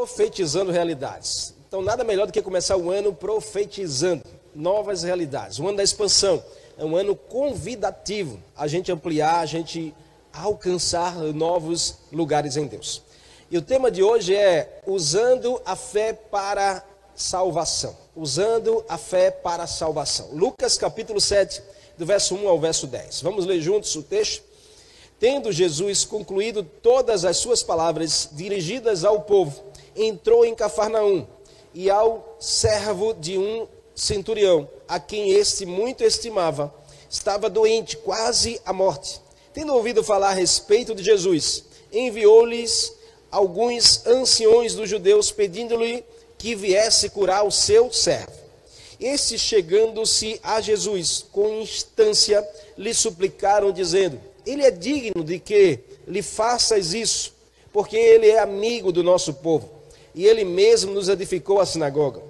profetizando realidades. Então, nada melhor do que começar o ano profetizando novas realidades. O ano da expansão é um ano convidativo a gente ampliar, a gente alcançar novos lugares em Deus. E o tema de hoje é usando a fé para salvação. Usando a fé para salvação. Lucas capítulo 7, do verso 1 ao verso 10. Vamos ler juntos o texto? Tendo Jesus concluído todas as suas palavras dirigidas ao povo, entrou em Cafarnaum e ao servo de um centurião, a quem este muito estimava, estava doente, quase à morte. Tendo ouvido falar a respeito de Jesus, enviou-lhes alguns anciões dos judeus, pedindo-lhe que viesse curar o seu servo. Este, chegando-se a Jesus com instância, lhe suplicaram, dizendo: Ele é digno de que lhe faças isso, porque ele é amigo do nosso povo, e ele mesmo nos edificou a sinagoga.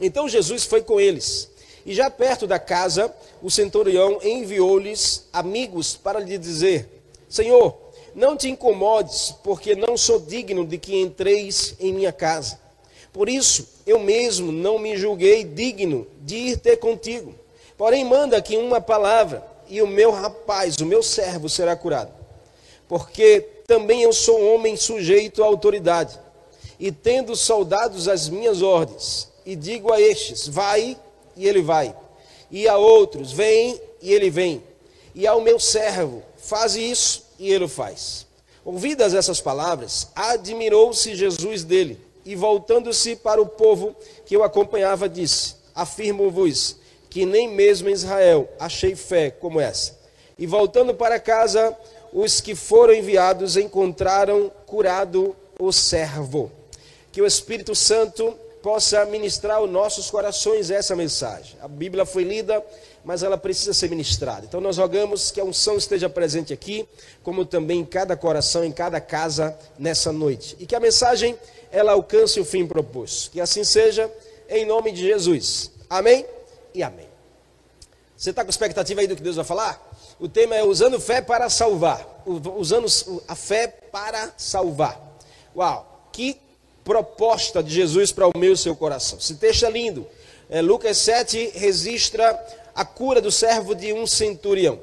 Então Jesus foi com eles. E já perto da casa, o centurião enviou-lhes amigos para lhe dizer: Senhor, não te incomodes, porque não sou digno de que entreis em minha casa. Por isso, eu mesmo não me julguei digno de ir ter contigo. Porém, manda aqui uma palavra, e o meu rapaz, o meu servo, será curado. Porque também eu sou homem sujeito à autoridade, e tendo soldados às minhas ordens e digo a estes: vai, e ele vai. E a outros: vem, e ele vem. E ao meu servo: faz isso, e ele o faz. Ouvidas essas palavras, admirou-se Jesus dele, e voltando-se para o povo que o acompanhava, disse: Afirmo-vos que nem mesmo em Israel achei fé como essa. E voltando para casa, os que foram enviados encontraram curado o servo. Que o Espírito Santo possa ministrar aos nossos corações essa mensagem. A Bíblia foi lida, mas ela precisa ser ministrada. Então nós rogamos que a unção esteja presente aqui, como também em cada coração, em cada casa nessa noite. E que a mensagem ela alcance o fim proposto. Que assim seja, em nome de Jesus. Amém e amém. Você está com expectativa aí do que Deus vai falar? O tema é usando fé para salvar. Usando a fé para salvar. Uau, que proposta de Jesus para o meu e seu coração. Esse texto é lindo. É, Lucas 7 registra a cura do servo de um centurião.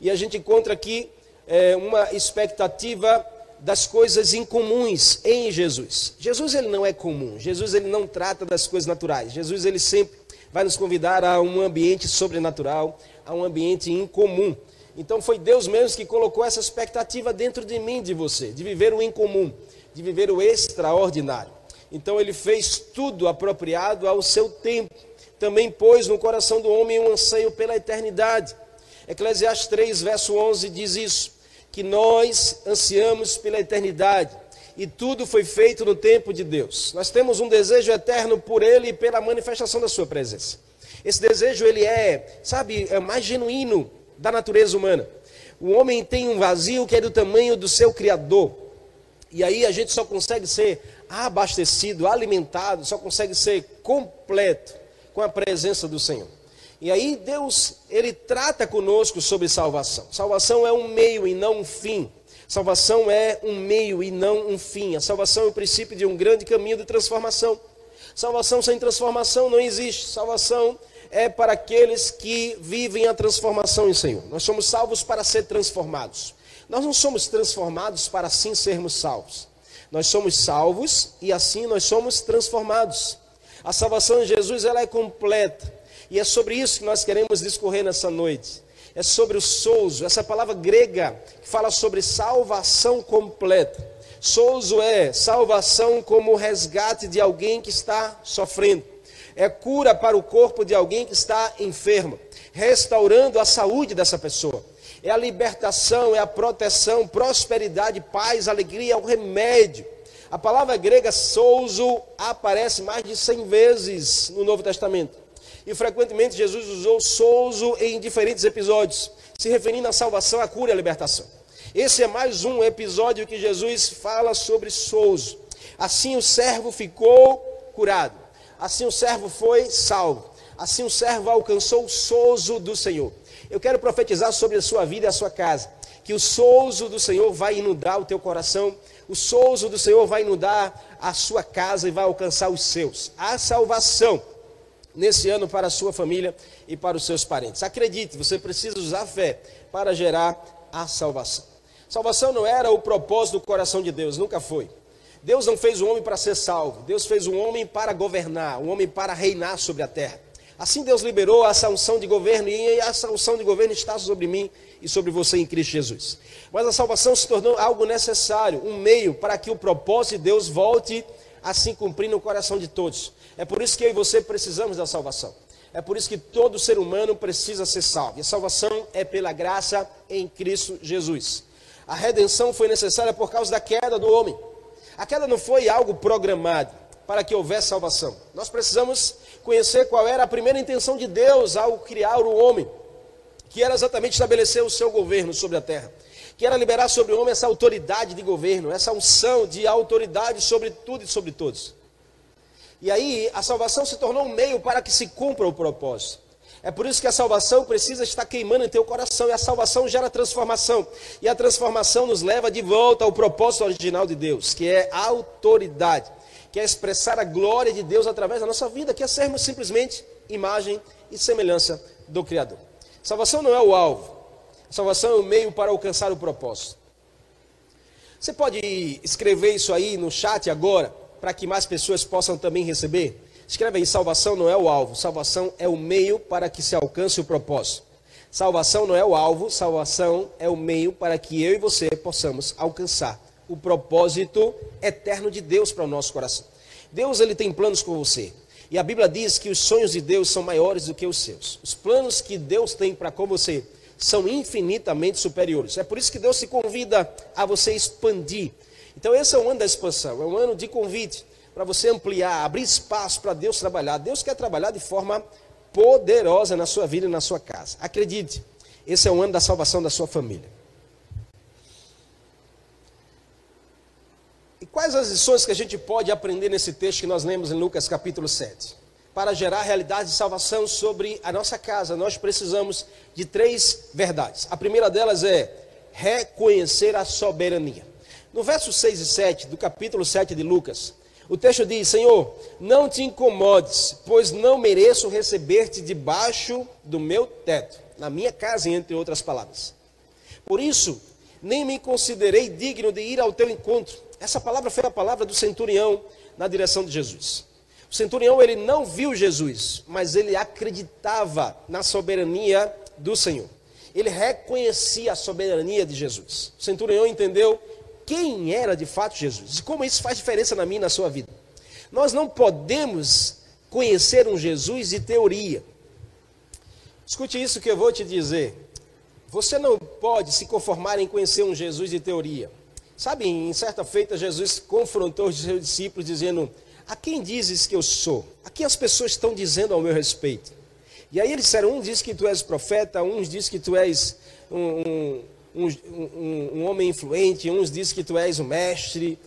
E a gente encontra aqui é, uma expectativa das coisas incomuns em Jesus. Jesus ele não é comum. Jesus ele não trata das coisas naturais. Jesus ele sempre vai nos convidar a um ambiente sobrenatural, a um ambiente incomum. Então foi Deus mesmo que colocou essa expectativa dentro de mim, de você, de viver o incomum de viver o extraordinário. Então ele fez tudo apropriado ao seu tempo. Também pôs no coração do homem um anseio pela eternidade. Eclesiastes 3, verso 11 diz isso: que nós ansiamos pela eternidade e tudo foi feito no tempo de Deus. Nós temos um desejo eterno por Ele e pela manifestação da Sua presença. Esse desejo, ele é, sabe, é mais genuíno da natureza humana. O homem tem um vazio que é do tamanho do seu Criador. E aí a gente só consegue ser abastecido, alimentado, só consegue ser completo com a presença do Senhor. E aí Deus, ele trata conosco sobre salvação. Salvação é um meio e não um fim. Salvação é um meio e não um fim. A salvação é o princípio de um grande caminho de transformação. Salvação sem transformação não existe. Salvação é para aqueles que vivem a transformação em Senhor. Nós somos salvos para ser transformados. Nós não somos transformados para assim sermos salvos. Nós somos salvos e assim nós somos transformados. A salvação em Jesus ela é completa. E é sobre isso que nós queremos discorrer nessa noite. É sobre o souzo, essa palavra grega que fala sobre salvação completa. Souzo é salvação como resgate de alguém que está sofrendo. É cura para o corpo de alguém que está enfermo, restaurando a saúde dessa pessoa é a libertação, é a proteção, prosperidade, paz, alegria, é o remédio. A palavra grega souzo aparece mais de 100 vezes no Novo Testamento. E frequentemente Jesus usou souzo em diferentes episódios, se referindo à salvação, à cura e à libertação. Esse é mais um episódio que Jesus fala sobre souzo. Assim o servo ficou curado. Assim o servo foi salvo. Assim o servo alcançou o souzo do Senhor. Eu quero profetizar sobre a sua vida e a sua casa. que o souzo do Senhor vai inundar o teu coração, o souzo do Senhor vai inundar a sua casa e vai alcançar os seus. A salvação nesse ano para a sua família e para os seus parentes. Acredite, você precisa usar fé para gerar a salvação. Salvação não era o propósito do coração de Deus, nunca foi. Deus não fez o homem para ser salvo, Deus fez o homem para governar, o homem para reinar sobre a terra. Assim Deus liberou a sanção de governo e a sanção de governo está sobre mim e sobre você em Cristo Jesus. Mas a salvação se tornou algo necessário, um meio para que o propósito de Deus volte a se cumprir no coração de todos. É por isso que eu e você precisamos da salvação. É por isso que todo ser humano precisa ser salvo. E a salvação é pela graça em Cristo Jesus. A redenção foi necessária por causa da queda do homem. A queda não foi algo programado para que houvesse salvação. Nós precisamos conhecer qual era a primeira intenção de Deus ao criar o homem, que era exatamente estabelecer o seu governo sobre a terra, que era liberar sobre o homem essa autoridade de governo, essa unção de autoridade sobre tudo e sobre todos. E aí a salvação se tornou um meio para que se cumpra o propósito. É por isso que a salvação precisa estar queimando em teu coração. E a salvação gera transformação. E a transformação nos leva de volta ao propósito original de Deus, que é a autoridade, que é expressar a glória de Deus através da nossa vida, que é sermos simplesmente imagem e semelhança do Criador. Salvação não é o alvo. Salvação é o meio para alcançar o propósito. Você pode escrever isso aí no chat agora, para que mais pessoas possam também receber? Escreve aí: salvação não é o alvo, salvação é o meio para que se alcance o propósito. Salvação não é o alvo, salvação é o meio para que eu e você possamos alcançar o propósito eterno de Deus para o nosso coração. Deus ele tem planos com você. E a Bíblia diz que os sonhos de Deus são maiores do que os seus. Os planos que Deus tem para com você são infinitamente superiores. É por isso que Deus se convida a você expandir. Então esse é o ano da expansão, é um ano de convite para você ampliar, abrir espaço para Deus trabalhar. Deus quer trabalhar de forma poderosa na sua vida e na sua casa. Acredite, esse é o ano da salvação da sua família. Quais as lições que a gente pode aprender nesse texto que nós lemos em Lucas capítulo 7? Para gerar realidade de salvação sobre a nossa casa, nós precisamos de três verdades. A primeira delas é reconhecer a soberania. No verso 6 e 7 do capítulo 7 de Lucas, o texto diz: Senhor, não te incomodes, pois não mereço receber-te debaixo do meu teto, na minha casa, entre outras palavras. Por isso, nem me considerei digno de ir ao teu encontro. Essa palavra foi a palavra do centurião na direção de Jesus. O centurião ele não viu Jesus, mas ele acreditava na soberania do Senhor. Ele reconhecia a soberania de Jesus. O centurião entendeu quem era de fato Jesus e como isso faz diferença na minha e na sua vida. Nós não podemos conhecer um Jesus de teoria. Escute isso que eu vou te dizer. Você não pode se conformar em conhecer um Jesus de teoria. Sabe, em certa feita, Jesus confrontou os seus discípulos dizendo: A quem dizes que eu sou? A quem as pessoas estão dizendo ao meu respeito? E aí eles disseram: Um diz que tu és profeta, uns diz que tu és um, um um, um, um homem influente, uns dizem que tu és o mestre.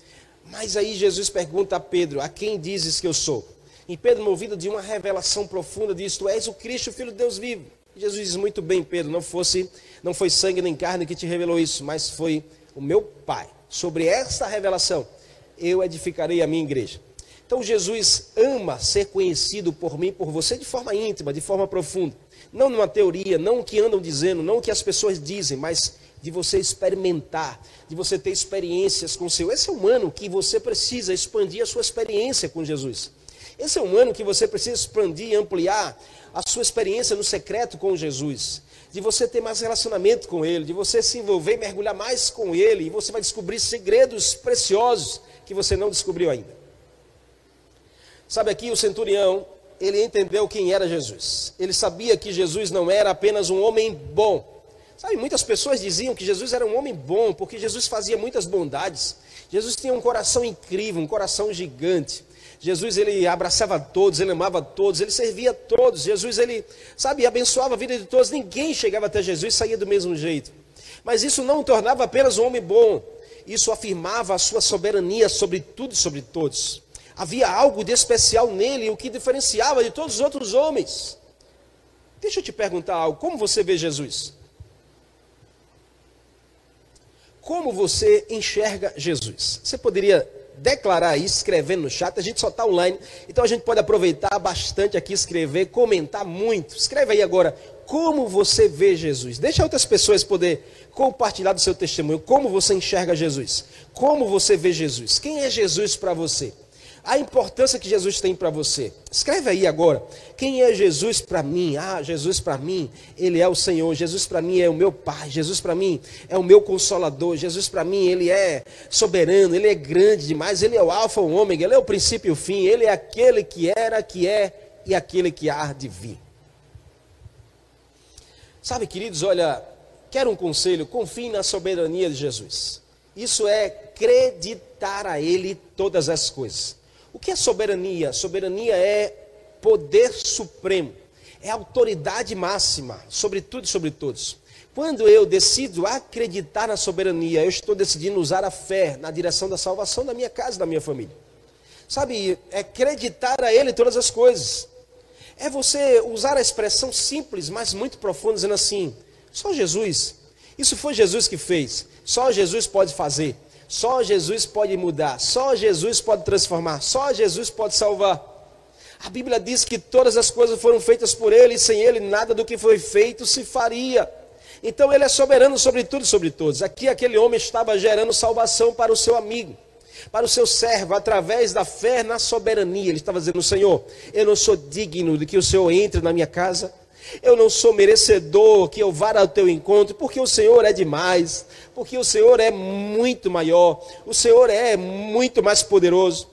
Mas aí Jesus pergunta a Pedro: A quem dizes que eu sou? E Pedro, movido de uma revelação profunda, diz: Tu és o Cristo, Filho de Deus vivo. E Jesus diz: Muito bem, Pedro, não fosse, não foi sangue nem carne que te revelou isso, mas foi o meu Pai. Sobre esta revelação, eu edificarei a minha igreja. Então Jesus ama ser conhecido por mim, por você, de forma íntima, de forma profunda. Não numa teoria, não o que andam dizendo, não o que as pessoas dizem, mas de você experimentar, de você ter experiências com o Senhor. Esse é um ano que você precisa expandir a sua experiência com Jesus. Esse é um ano que você precisa expandir e ampliar a sua experiência no secreto com Jesus. De você ter mais relacionamento com Ele, de você se envolver e mergulhar mais com Ele, e você vai descobrir segredos preciosos que você não descobriu ainda. Sabe aqui o centurião, ele entendeu quem era Jesus. Ele sabia que Jesus não era apenas um homem bom, Sabe, muitas pessoas diziam que Jesus era um homem bom, porque Jesus fazia muitas bondades. Jesus tinha um coração incrível, um coração gigante. Jesus ele abraçava todos, ele amava todos, ele servia todos. Jesus ele, sabe, abençoava a vida de todos. Ninguém chegava até Jesus e saía do mesmo jeito. Mas isso não o tornava apenas um homem bom. Isso afirmava a sua soberania sobre tudo e sobre todos. Havia algo de especial nele, o que diferenciava de todos os outros homens. Deixa eu te perguntar algo: como você vê Jesus? como você enxerga Jesus? Você poderia declarar isso escrevendo no chat. A gente só está online, então a gente pode aproveitar bastante aqui, escrever, comentar muito. Escreve aí agora como você vê Jesus. Deixa outras pessoas poder compartilhar do seu testemunho. Como você enxerga Jesus? Como você vê Jesus? Quem é Jesus para você? A importância que Jesus tem para você. Escreve aí agora. Quem é Jesus para mim? Ah, Jesus para mim, ele é o Senhor. Jesus para mim é o meu Pai. Jesus para mim é o meu consolador. Jesus para mim, ele é soberano, ele é grande demais. Ele é o alfa, o ômega, ele é o princípio e o fim. Ele é aquele que era, que é e aquele que há de vir. Sabe, queridos, olha, quero um conselho, confie na soberania de Jesus. Isso é acreditar a ele todas as coisas. O que é soberania? Soberania é poder supremo, é autoridade máxima sobre tudo e sobre todos. Quando eu decido acreditar na soberania, eu estou decidindo usar a fé na direção da salvação da minha casa da minha família. Sabe, é acreditar a Ele todas as coisas. É você usar a expressão simples, mas muito profunda, dizendo assim: só Jesus. Isso foi Jesus que fez. Só Jesus pode fazer. Só Jesus pode mudar, só Jesus pode transformar, só Jesus pode salvar. A Bíblia diz que todas as coisas foram feitas por Ele, e sem Ele nada do que foi feito se faria. Então Ele é soberano sobre tudo e sobre todos. Aqui aquele homem estava gerando salvação para o seu amigo, para o seu servo, através da fé na soberania. Ele estava dizendo: Senhor, eu não sou digno de que o Senhor entre na minha casa, eu não sou merecedor que eu vá ao teu encontro, porque o Senhor é demais, porque o Senhor é muito maior, o Senhor é muito mais poderoso.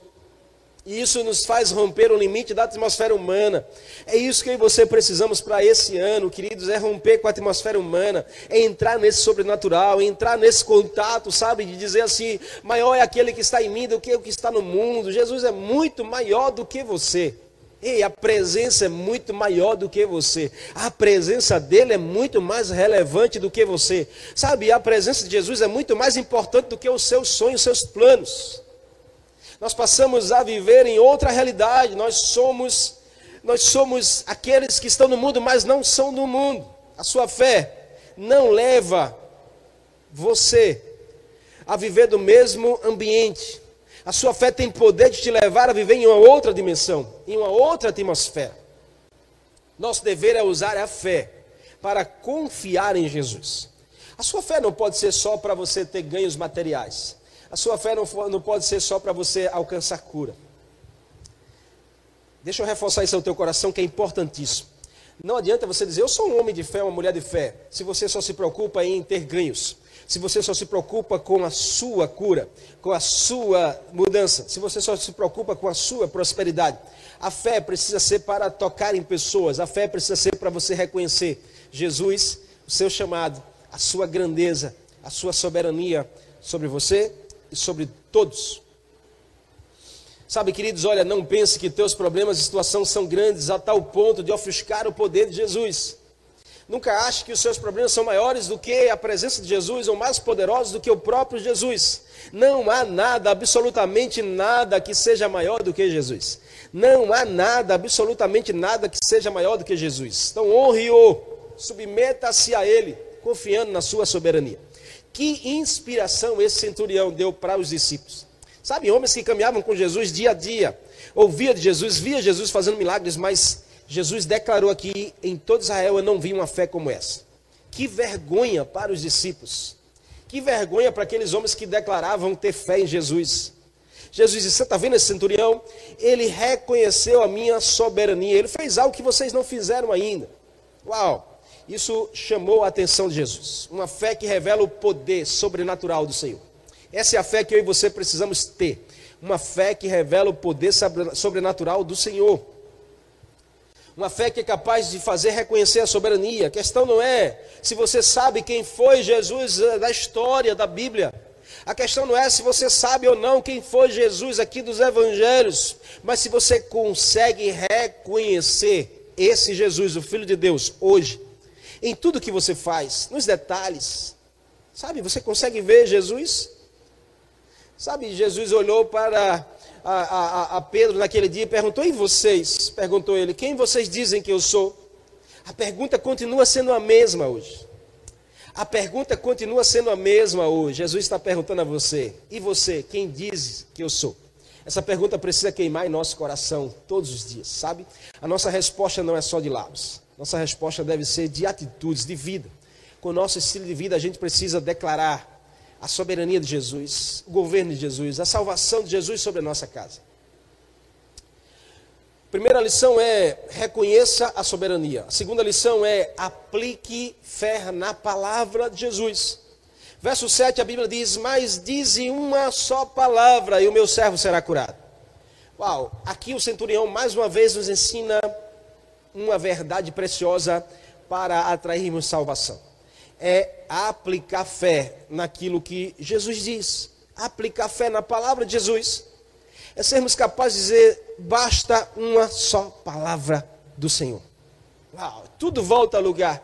E isso nos faz romper o limite da atmosfera humana. É isso que você precisamos para esse ano, queridos, é romper com a atmosfera humana, é entrar nesse sobrenatural, é entrar nesse contato, sabe, de dizer assim, maior é aquele que está em mim do que o que está no mundo. Jesus é muito maior do que você. Ei, a presença é muito maior do que você. A presença dele é muito mais relevante do que você. Sabe, a presença de Jesus é muito mais importante do que os seus sonhos, os seus planos. Nós passamos a viver em outra realidade. Nós somos nós somos aqueles que estão no mundo, mas não são do mundo. A sua fé não leva você a viver do mesmo ambiente. A sua fé tem poder de te levar a viver em uma outra dimensão, em uma outra atmosfera. Nosso dever é usar a fé para confiar em Jesus. A sua fé não pode ser só para você ter ganhos materiais. A sua fé não, não pode ser só para você alcançar cura. Deixa eu reforçar isso ao teu coração que é importantíssimo. Não adianta você dizer, eu sou um homem de fé, uma mulher de fé, se você só se preocupa em ter ganhos se você só se preocupa com a sua cura, com a sua mudança, se você só se preocupa com a sua prosperidade, a fé precisa ser para tocar em pessoas, a fé precisa ser para você reconhecer Jesus, o seu chamado, a sua grandeza, a sua soberania sobre você e sobre todos. Sabe, queridos, olha, não pense que teus problemas e situação são grandes a tal ponto de ofuscar o poder de Jesus. Nunca ache que os seus problemas são maiores do que a presença de Jesus ou mais poderosos do que o próprio Jesus. Não há nada, absolutamente nada que seja maior do que Jesus. Não há nada, absolutamente nada que seja maior do que Jesus. Então honre-o, submeta-se a ele, confiando na sua soberania. Que inspiração esse centurião deu para os discípulos. Sabe, homens que caminhavam com Jesus dia a dia, ouvia de Jesus, via Jesus fazendo milagres, mas Jesus declarou aqui: em todo Israel eu não vi uma fé como essa. Que vergonha para os discípulos. Que vergonha para aqueles homens que declaravam ter fé em Jesus. Jesus disse: Você está vendo esse centurião? Ele reconheceu a minha soberania. Ele fez algo que vocês não fizeram ainda. Uau! Isso chamou a atenção de Jesus. Uma fé que revela o poder sobrenatural do Senhor. Essa é a fé que eu e você precisamos ter. Uma fé que revela o poder sobrenatural do Senhor. Uma fé que é capaz de fazer reconhecer a soberania. A questão não é se você sabe quem foi Jesus eh, da história da Bíblia. A questão não é se você sabe ou não quem foi Jesus aqui dos evangelhos, mas se você consegue reconhecer esse Jesus, o Filho de Deus, hoje, em tudo que você faz, nos detalhes. Sabe, você consegue ver Jesus? Sabe, Jesus olhou para a, a, a Pedro naquele dia e perguntou: E vocês? Perguntou ele: Quem vocês dizem que eu sou? A pergunta continua sendo a mesma hoje. A pergunta continua sendo a mesma hoje. Jesus está perguntando a você: e você, quem diz que eu sou? Essa pergunta precisa queimar em nosso coração todos os dias, sabe? A nossa resposta não é só de lábios. Nossa resposta deve ser de atitudes, de vida. Com o nosso estilo de vida, a gente precisa declarar a soberania de Jesus, o governo de Jesus, a salvação de Jesus sobre a nossa casa. Primeira lição é reconheça a soberania. A segunda lição é aplique fé na palavra de Jesus. Verso 7, a Bíblia diz: Mas dize uma só palavra e o meu servo será curado. Uau, aqui o centurião mais uma vez nos ensina uma verdade preciosa para atrairmos salvação. É aplicar fé naquilo que Jesus diz. Aplicar fé na palavra de Jesus é sermos capazes de dizer: basta uma só palavra do Senhor. Uau, tudo volta ao lugar,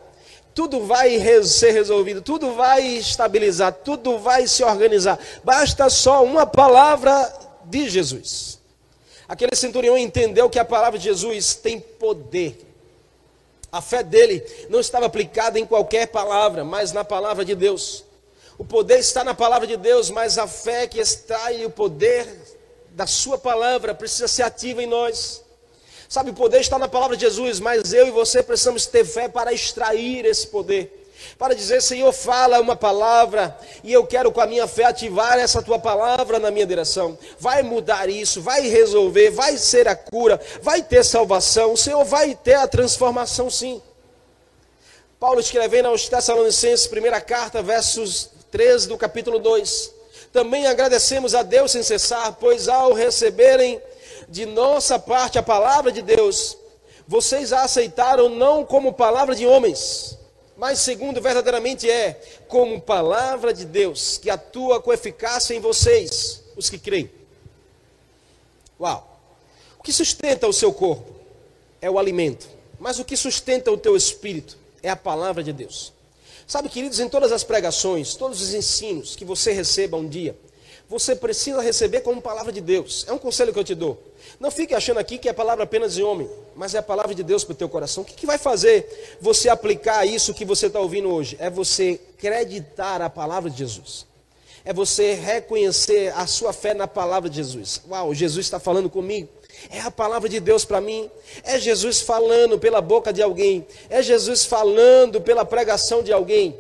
tudo vai ser resolvido, tudo vai estabilizar, tudo vai se organizar. Basta só uma palavra de Jesus. Aquele centurião entendeu que a palavra de Jesus tem poder. A fé dele não estava aplicada em qualquer palavra, mas na palavra de Deus. O poder está na palavra de Deus, mas a fé que extrai o poder da Sua palavra precisa ser ativa em nós. Sabe, o poder está na palavra de Jesus, mas eu e você precisamos ter fé para extrair esse poder. Para dizer, Senhor, fala uma palavra e eu quero com a minha fé ativar essa tua palavra na minha direção. Vai mudar isso, vai resolver, vai ser a cura, vai ter salvação. O Senhor vai ter a transformação, sim. Paulo escrevendo aos Tessalonicenses, primeira carta, versos 13 do capítulo 2. Também agradecemos a Deus sem cessar, pois ao receberem de nossa parte a palavra de Deus, vocês a aceitaram não como palavra de homens, mas segundo verdadeiramente é, como palavra de Deus, que atua com eficácia em vocês, os que creem. Uau! O que sustenta o seu corpo é o alimento, mas o que sustenta o teu espírito é a palavra de Deus. Sabe, queridos, em todas as pregações, todos os ensinos que você receba um dia, você precisa receber como palavra de Deus. É um conselho que eu te dou. Não fique achando aqui que é palavra apenas de homem, mas é a palavra de Deus para o teu coração. O que, que vai fazer você aplicar isso que você está ouvindo hoje? É você acreditar a palavra de Jesus. É você reconhecer a sua fé na palavra de Jesus. Uau, Jesus está falando comigo. É a palavra de Deus para mim. É Jesus falando pela boca de alguém. É Jesus falando pela pregação de alguém.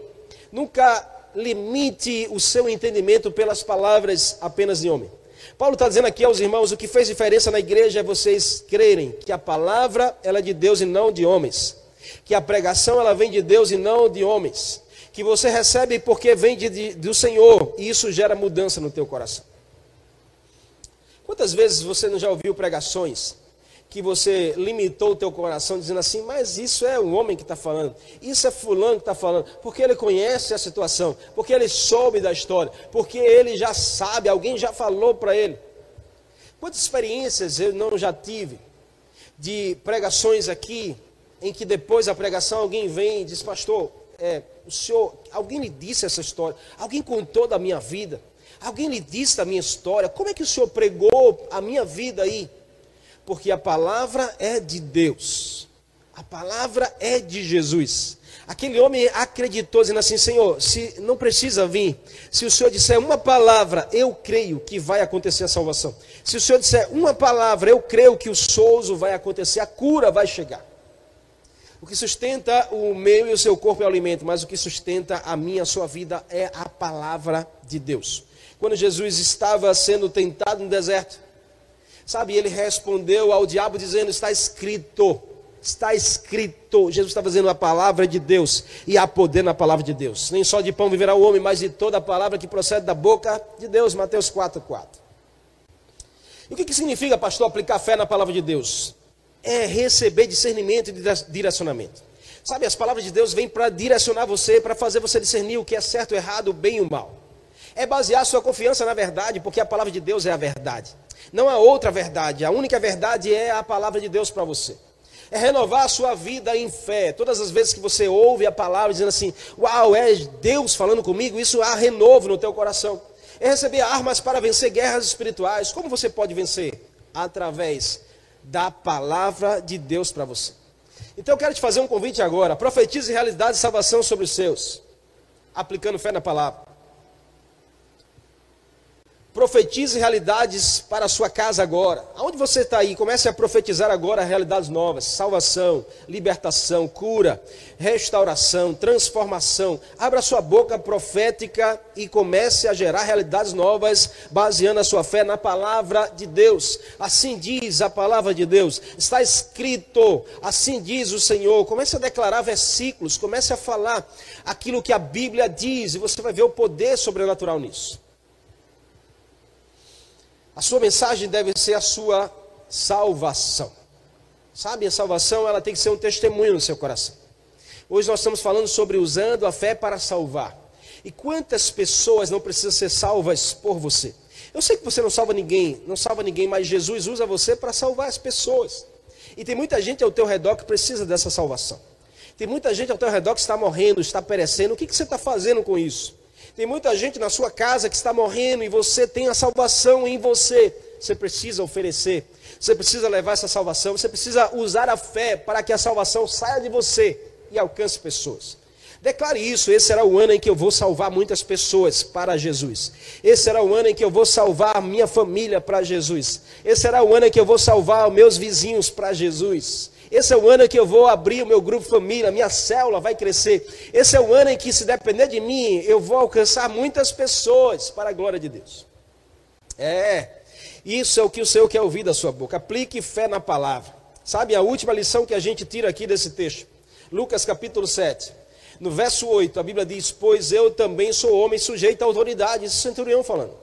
Nunca limite o seu entendimento pelas palavras apenas de homem. Paulo está dizendo aqui aos irmãos: o que fez diferença na igreja é vocês crerem que a palavra ela é de Deus e não de homens. Que a pregação ela vem de Deus e não de homens. Que você recebe porque vem de, de, do Senhor e isso gera mudança no teu coração. Quantas vezes você não já ouviu pregações que você limitou o teu coração dizendo assim, mas isso é o homem que está falando, isso é fulano que está falando, porque ele conhece a situação, porque ele soube da história, porque ele já sabe, alguém já falou para ele. Quantas experiências eu não já tive de pregações aqui, em que depois da pregação alguém vem e diz, pastor, é, o senhor, alguém lhe disse essa história, alguém contou da minha vida. Alguém lhe disse da minha história? Como é que o Senhor pregou a minha vida aí? Porque a palavra é de Deus. A palavra é de Jesus. Aquele homem acreditou, dizendo assim: Senhor, se não precisa vir, se o Senhor disser uma palavra, eu creio que vai acontecer a salvação. Se o Senhor disser uma palavra, eu creio que o souzo vai acontecer, a cura vai chegar. O que sustenta o meu e o seu corpo é o alimento, mas o que sustenta a minha a sua vida é a palavra de Deus quando Jesus estava sendo tentado no deserto. Sabe, ele respondeu ao diabo dizendo: Está escrito, está escrito. Jesus está fazendo a palavra de Deus e há poder na palavra de Deus. Nem só de pão viverá o homem, mas de toda a palavra que procede da boca de Deus. Mateus 4, 4. E o que, que significa, pastor, aplicar fé na palavra de Deus? É receber discernimento e direcionamento. Sabe, as palavras de Deus vêm para direcionar você, para fazer você discernir o que é certo, errado, o bem e o mal é basear sua confiança na verdade, porque a palavra de Deus é a verdade. Não há outra verdade, a única verdade é a palavra de Deus para você. É renovar a sua vida em fé. Todas as vezes que você ouve a palavra dizendo assim: Uau, é Deus falando comigo, isso há renovo no teu coração. É receber armas para vencer guerras espirituais. Como você pode vencer? Através da palavra de Deus para você. Então eu quero te fazer um convite agora. Profetize realidade e salvação sobre os seus. aplicando fé na palavra. Profetize realidades para a sua casa agora. Aonde você está aí, comece a profetizar agora realidades novas: salvação, libertação, cura, restauração, transformação. Abra sua boca profética e comece a gerar realidades novas, baseando a sua fé na palavra de Deus. Assim diz a palavra de Deus. Está escrito, assim diz o Senhor. Comece a declarar versículos, comece a falar aquilo que a Bíblia diz, e você vai ver o poder sobrenatural nisso. A sua mensagem deve ser a sua salvação. Sabe, a salvação ela tem que ser um testemunho no seu coração. Hoje nós estamos falando sobre usando a fé para salvar. E quantas pessoas não precisam ser salvas por você? Eu sei que você não salva ninguém, não salva ninguém, mas Jesus usa você para salvar as pessoas. E tem muita gente ao teu redor que precisa dessa salvação. Tem muita gente ao teu redor que está morrendo, está perecendo. O que, que você está fazendo com isso? Tem muita gente na sua casa que está morrendo e você tem a salvação em você. Você precisa oferecer, você precisa levar essa salvação, você precisa usar a fé para que a salvação saia de você e alcance pessoas. Declare isso, esse será o ano em que eu vou salvar muitas pessoas para Jesus. Esse será o ano em que eu vou salvar minha família para Jesus. Esse será o ano em que eu vou salvar meus vizinhos para Jesus. Esse é o ano em que eu vou abrir o meu grupo família, minha célula vai crescer. Esse é o ano em que, se depender de mim, eu vou alcançar muitas pessoas para a glória de Deus. É, isso é o que o Senhor quer ouvir da sua boca. Aplique fé na palavra. Sabe a última lição que a gente tira aqui desse texto? Lucas capítulo 7. No verso 8, a Bíblia diz: Pois eu também sou homem sujeito à autoridade. Esse centurião falando.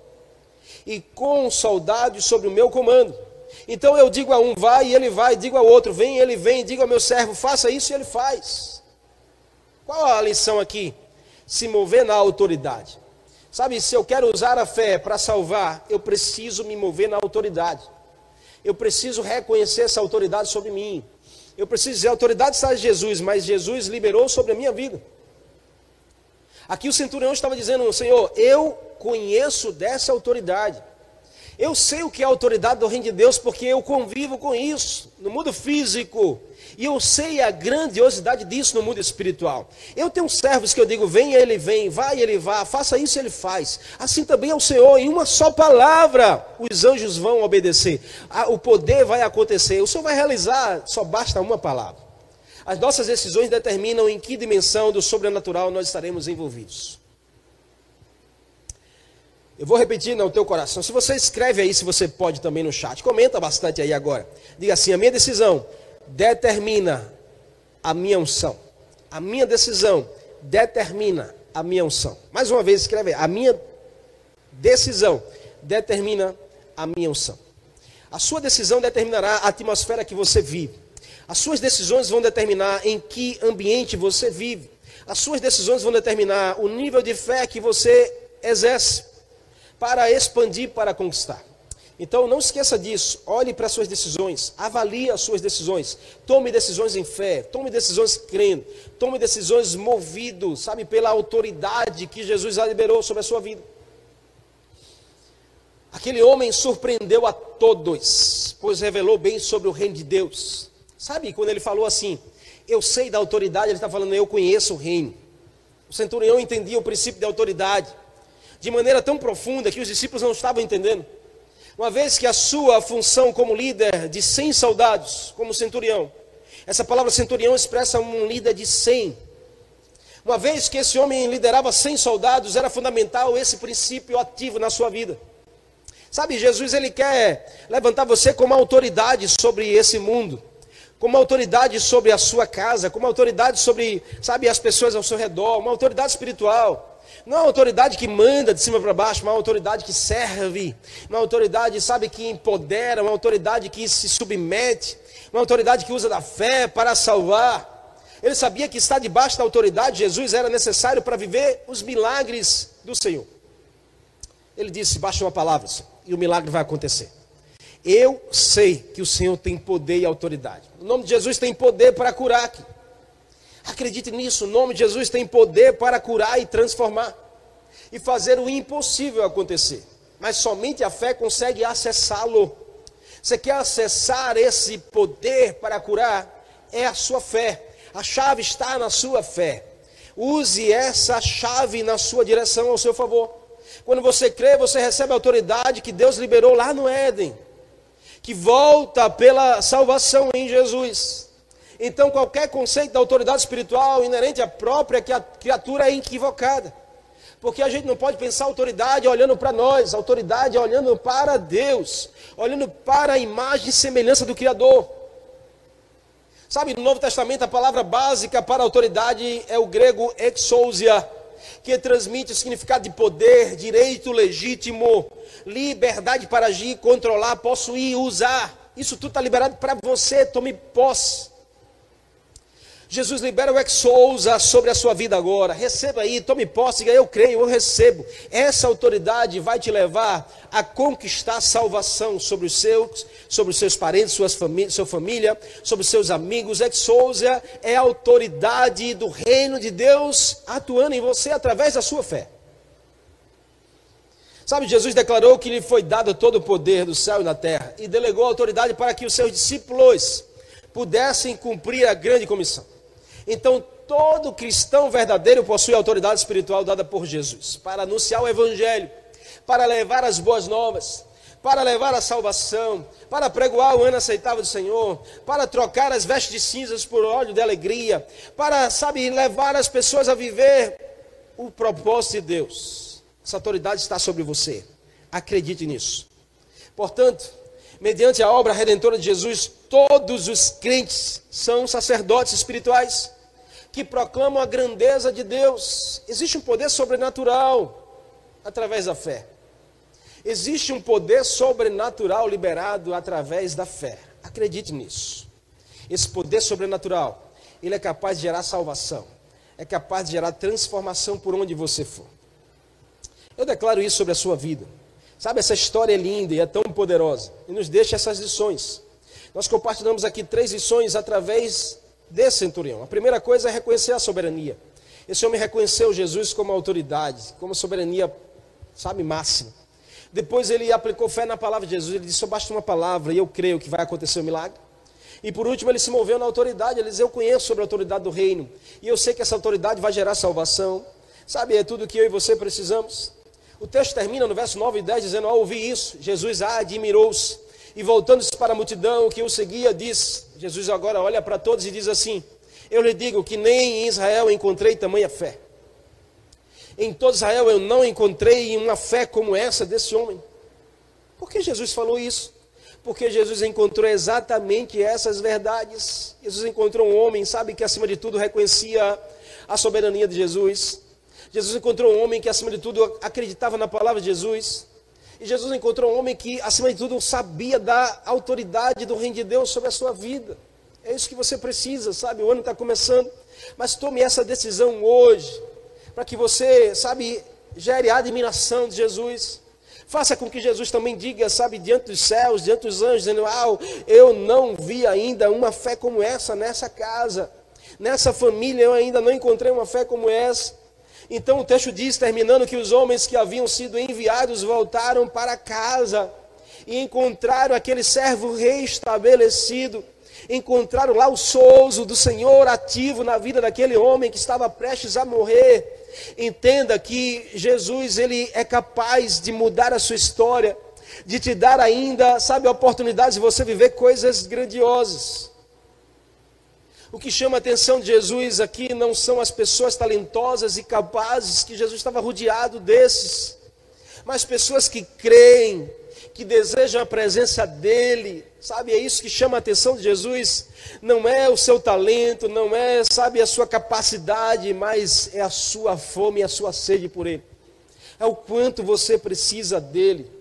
E com soldados sobre o meu comando então eu digo a um, vai, e ele vai, digo ao outro, vem, e ele vem, digo ao meu servo, faça isso, e ele faz. Qual a lição aqui? Se mover na autoridade. Sabe, se eu quero usar a fé para salvar, eu preciso me mover na autoridade. Eu preciso reconhecer essa autoridade sobre mim. Eu preciso dizer, a autoridade está em Jesus, mas Jesus liberou sobre a minha vida. Aqui o centurião estava dizendo, Senhor, eu conheço dessa autoridade. Eu sei o que é a autoridade do reino de Deus porque eu convivo com isso no mundo físico. E eu sei a grandiosidade disso no mundo espiritual. Eu tenho servos que eu digo, vem, ele vem, vai, ele vá, faça isso, ele faz. Assim também é o Senhor, em uma só palavra, os anjos vão obedecer. O poder vai acontecer. O Senhor vai realizar, só basta uma palavra. As nossas decisões determinam em que dimensão do sobrenatural nós estaremos envolvidos. Eu vou repetir no teu coração. Se você escreve aí, se você pode também no chat, comenta bastante aí agora. Diga assim: a minha decisão determina a minha unção. A minha decisão determina a minha unção. Mais uma vez, escreve aí. A minha decisão determina a minha unção. A sua decisão determinará a atmosfera que você vive. As suas decisões vão determinar em que ambiente você vive. As suas decisões vão determinar o nível de fé que você exerce para expandir, para conquistar. Então não esqueça disso, olhe para as suas decisões, avalie as suas decisões, tome decisões em fé, tome decisões crendo, tome decisões movido, sabe, pela autoridade que Jesus liberou sobre a sua vida. Aquele homem surpreendeu a todos, pois revelou bem sobre o reino de Deus. Sabe, quando ele falou assim, eu sei da autoridade, ele está falando, eu conheço o reino. O centurião entendia o princípio de autoridade de maneira tão profunda que os discípulos não estavam entendendo. Uma vez que a sua função como líder de 100 soldados, como centurião, essa palavra centurião expressa um líder de 100. Uma vez que esse homem liderava 100 soldados, era fundamental esse princípio ativo na sua vida. Sabe, Jesus ele quer levantar você como autoridade sobre esse mundo, como autoridade sobre a sua casa, como autoridade sobre, sabe, as pessoas ao seu redor, uma autoridade espiritual. Não é uma autoridade que manda de cima para baixo, uma autoridade que serve, uma autoridade, sabe, que empodera, uma autoridade que se submete, uma autoridade que usa da fé para salvar. Ele sabia que estar debaixo da autoridade de Jesus era necessário para viver os milagres do Senhor. Ele disse: baixa uma palavra e o milagre vai acontecer. Eu sei que o Senhor tem poder e autoridade. O nome de Jesus tem poder para curar aqui. Acredite nisso, o nome de Jesus tem poder para curar e transformar e fazer o impossível acontecer. Mas somente a fé consegue acessá-lo. Você quer acessar esse poder para curar? É a sua fé. A chave está na sua fé. Use essa chave na sua direção, ao seu favor. Quando você crê, você recebe a autoridade que Deus liberou lá no Éden, que volta pela salvação em Jesus. Então, qualquer conceito da autoridade espiritual inerente à própria criatura é equivocada. Porque a gente não pode pensar autoridade olhando para nós, autoridade olhando para Deus, olhando para a imagem e semelhança do Criador. Sabe, no Novo Testamento a palavra básica para autoridade é o grego exousia, que transmite o significado de poder, direito legítimo, liberdade para agir, controlar, possuir, usar. Isso tudo está liberado para você, tome posse. Jesus libera o exousa sobre a sua vida agora. Receba aí, tome posse, diga, eu creio, eu recebo. Essa autoridade vai te levar a conquistar salvação sobre os seus, sobre os seus parentes, suas famí sua família, sobre os seus amigos. Exousa é a autoridade do reino de Deus atuando em você através da sua fé. Sabe, Jesus declarou que lhe foi dado todo o poder do céu e da terra e delegou a autoridade para que os seus discípulos pudessem cumprir a grande comissão. Então, todo cristão verdadeiro possui autoridade espiritual dada por Jesus para anunciar o evangelho, para levar as boas novas, para levar a salvação, para pregoar o ano aceitável do Senhor, para trocar as vestes de cinzas por óleo de alegria, para, sabe, levar as pessoas a viver o propósito de Deus. Essa autoridade está sobre você. Acredite nisso. Portanto, mediante a obra redentora de Jesus, todos os crentes são sacerdotes espirituais que proclamam a grandeza de Deus. Existe um poder sobrenatural através da fé. Existe um poder sobrenatural liberado através da fé. Acredite nisso. Esse poder sobrenatural, ele é capaz de gerar salvação. É capaz de gerar transformação por onde você for. Eu declaro isso sobre a sua vida. Sabe, essa história é linda e é tão poderosa. E nos deixa essas lições. Nós compartilhamos aqui três lições através desse centurião. A primeira coisa é reconhecer a soberania. Esse homem reconheceu Jesus como autoridade, como soberania, sabe, máxima. Depois ele aplicou fé na palavra de Jesus. Ele disse: só basta uma palavra e eu creio que vai acontecer o um milagre. E por último, ele se moveu na autoridade. Ele disse: Eu conheço sobre a autoridade do reino. E eu sei que essa autoridade vai gerar salvação. Sabe, é tudo que eu e você precisamos. O texto termina no verso 9 e 10 dizendo: Ao ouvir isso, Jesus admirou-se e voltando-se para a multidão que o seguia, diz: Jesus agora olha para todos e diz assim: Eu lhe digo que nem em Israel encontrei tamanha fé. Em todo Israel eu não encontrei uma fé como essa desse homem. Por que Jesus falou isso? Porque Jesus encontrou exatamente essas verdades. Jesus encontrou um homem, sabe, que acima de tudo reconhecia a soberania de Jesus. Jesus encontrou um homem que acima de tudo acreditava na palavra de Jesus. E Jesus encontrou um homem que, acima de tudo, sabia da autoridade do reino de Deus sobre a sua vida. É isso que você precisa, sabe? O ano está começando. Mas tome essa decisão hoje, para que você, sabe, gere a admiração de Jesus. Faça com que Jesus também diga, sabe, diante dos céus, diante dos anjos, dizendo: Ah, eu não vi ainda uma fé como essa nessa casa, nessa família, eu ainda não encontrei uma fé como essa. Então o texto diz, terminando, que os homens que haviam sido enviados voltaram para casa e encontraram aquele servo reestabelecido. Encontraram lá o souzo do Senhor ativo na vida daquele homem que estava prestes a morrer. Entenda que Jesus ele é capaz de mudar a sua história, de te dar ainda, sabe, a oportunidade de você viver coisas grandiosas. O que chama a atenção de Jesus aqui não são as pessoas talentosas e capazes, que Jesus estava rodeado desses, mas pessoas que creem, que desejam a presença dEle, sabe? É isso que chama a atenção de Jesus. Não é o seu talento, não é, sabe, a sua capacidade, mas é a sua fome e a sua sede por Ele. É o quanto você precisa dEle.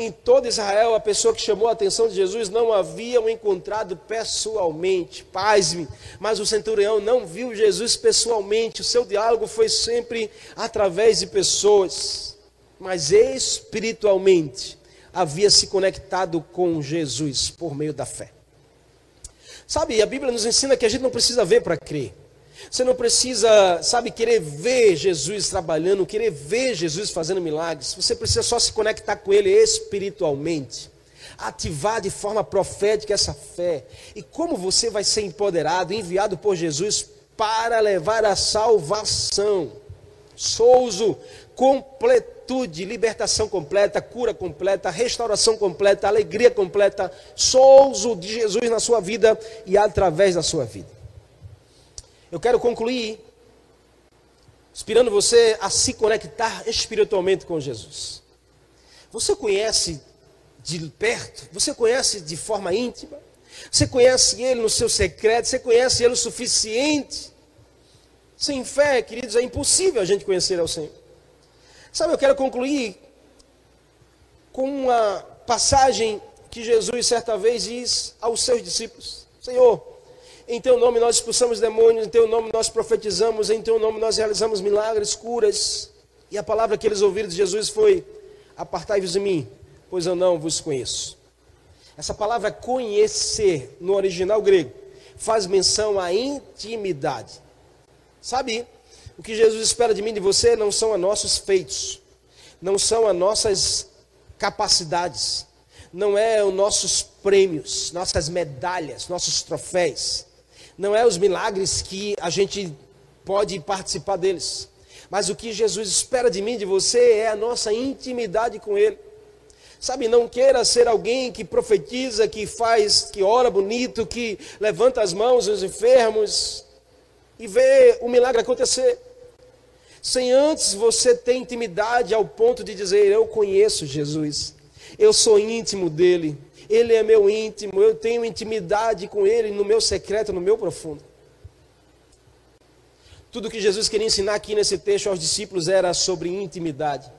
Em todo Israel, a pessoa que chamou a atenção de Jesus não haviam encontrado pessoalmente. Paz-me, mas o centurião não viu Jesus pessoalmente. O seu diálogo foi sempre através de pessoas, mas espiritualmente havia se conectado com Jesus por meio da fé. Sabe, a Bíblia nos ensina que a gente não precisa ver para crer. Você não precisa, sabe, querer ver Jesus trabalhando, querer ver Jesus fazendo milagres. Você precisa só se conectar com Ele espiritualmente. Ativar de forma profética essa fé. E como você vai ser empoderado, enviado por Jesus para levar a salvação. Souzo, completude, libertação completa, cura completa, restauração completa, alegria completa. Souzo de Jesus na sua vida e através da sua vida. Eu quero concluir inspirando você a se conectar espiritualmente com Jesus. Você conhece de perto? Você conhece de forma íntima? Você conhece Ele no seu secreto? Você conhece Ele o suficiente? Sem fé, queridos, é impossível a gente conhecer ao Senhor. Sabe, eu quero concluir com uma passagem que Jesus certa vez diz aos seus discípulos: Senhor, em teu nome nós expulsamos demônios, em teu nome nós profetizamos, em teu nome nós realizamos milagres, curas. E a palavra que eles ouviram de Jesus foi: Apartai-vos de mim, pois eu não vos conheço. Essa palavra conhecer, no original grego, faz menção à intimidade. Sabe, o que Jesus espera de mim e de você não são os nossos feitos, não são as nossas capacidades, não é os nossos prêmios, nossas medalhas, nossos troféus, não é os milagres que a gente pode participar deles. Mas o que Jesus espera de mim de você é a nossa intimidade com Ele. Sabe, não queira ser alguém que profetiza, que faz, que ora bonito, que levanta as mãos aos enfermos e vê o milagre acontecer. Sem antes você ter intimidade ao ponto de dizer: Eu conheço Jesus, eu sou íntimo dele, ele é meu íntimo, eu tenho intimidade com ele no meu secreto, no meu profundo. Tudo que Jesus queria ensinar aqui nesse texto aos discípulos era sobre intimidade.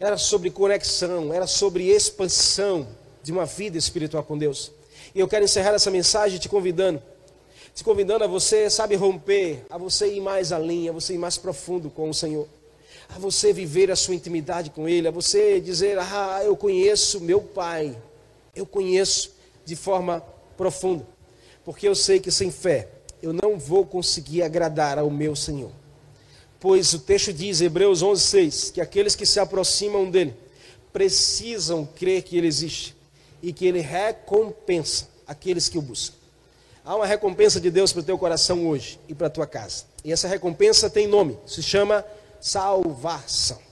Era sobre conexão, era sobre expansão de uma vida espiritual com Deus. E eu quero encerrar essa mensagem te convidando, te convidando a você, sabe, romper, a você ir mais além, a você ir mais profundo com o Senhor, a você viver a sua intimidade com Ele, a você dizer, ah, eu conheço meu Pai, eu conheço de forma profunda, porque eu sei que sem fé eu não vou conseguir agradar ao meu Senhor. Pois o texto diz, Hebreus 11:6, que aqueles que se aproximam dele precisam crer que ele existe e que ele recompensa aqueles que o buscam. Há uma recompensa de Deus para o teu coração hoje e para a tua casa. E essa recompensa tem nome, se chama salvação.